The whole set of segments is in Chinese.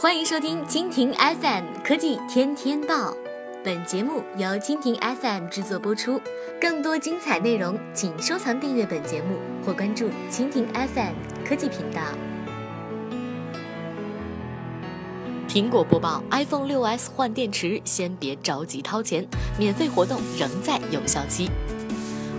欢迎收听蜻蜓 FM 科技天天报，本节目由蜻蜓 FM 制作播出。更多精彩内容，请收藏订阅本节目或关注蜻蜓 FM 科技频道。苹果播报：iPhone 6s 换电池，先别着急掏钱，免费活动仍在有效期。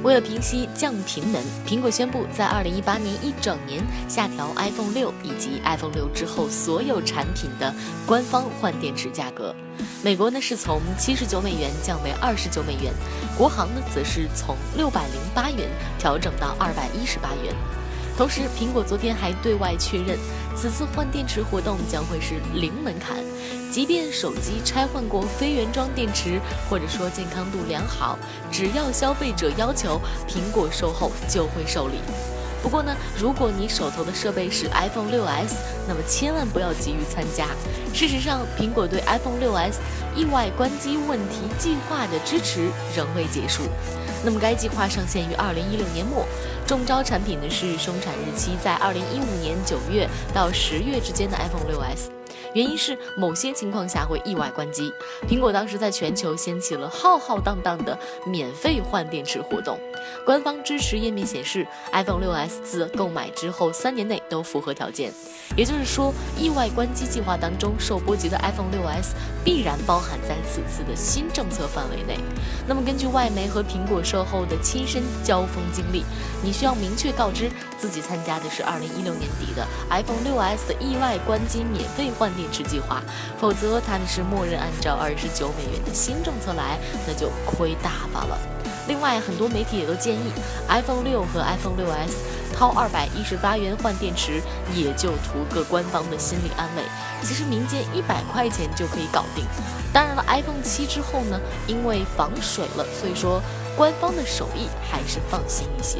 为了平息降频门，苹果宣布在二零一八年一整年下调 iPhone 六以及 iPhone 六之后所有产品的官方换电池价格。美国呢是从七十九美元降为二十九美元，国行呢则是从六百零八元调整到二百一十八元。同时，苹果昨天还对外确认，此次换电池活动将会是零门槛。即便手机拆换过非原装电池，或者说健康度良好，只要消费者要求，苹果售后就会受理。不过呢，如果你手头的设备是 iPhone 6s，那么千万不要急于参加。事实上，苹果对 iPhone 6s 意外关机问题计划的支持仍未结束。那么该计划上线于2016年末，中招产品呢是生产日期在2015年9月到10月之间的 iPhone 6s。原因是某些情况下会意外关机。苹果当时在全球掀起了浩浩荡荡的免费换电池活动。官方支持页面显示，iPhone 6s 自购买之后三年内都符合条件，也就是说，意外关机计划当中受波及的 iPhone 6s 必然包含在此次的新政策范围内。那么，根据外媒和苹果售后的亲身交锋经历，你需要明确告知自己参加的是2016年底的 iPhone 6s 的意外关机免费换。电池计划，否则它是默认按照二十九美元的新政策来，那就亏大发了。另外，很多媒体也都建议，iPhone 六和 iPhone 六 S 掏二百一十八元换电池，也就图个官方的心理安慰。其实民间一百块钱就可以搞定。当然了，iPhone 七之后呢，因为防水了，所以说官方的手艺还是放心一些。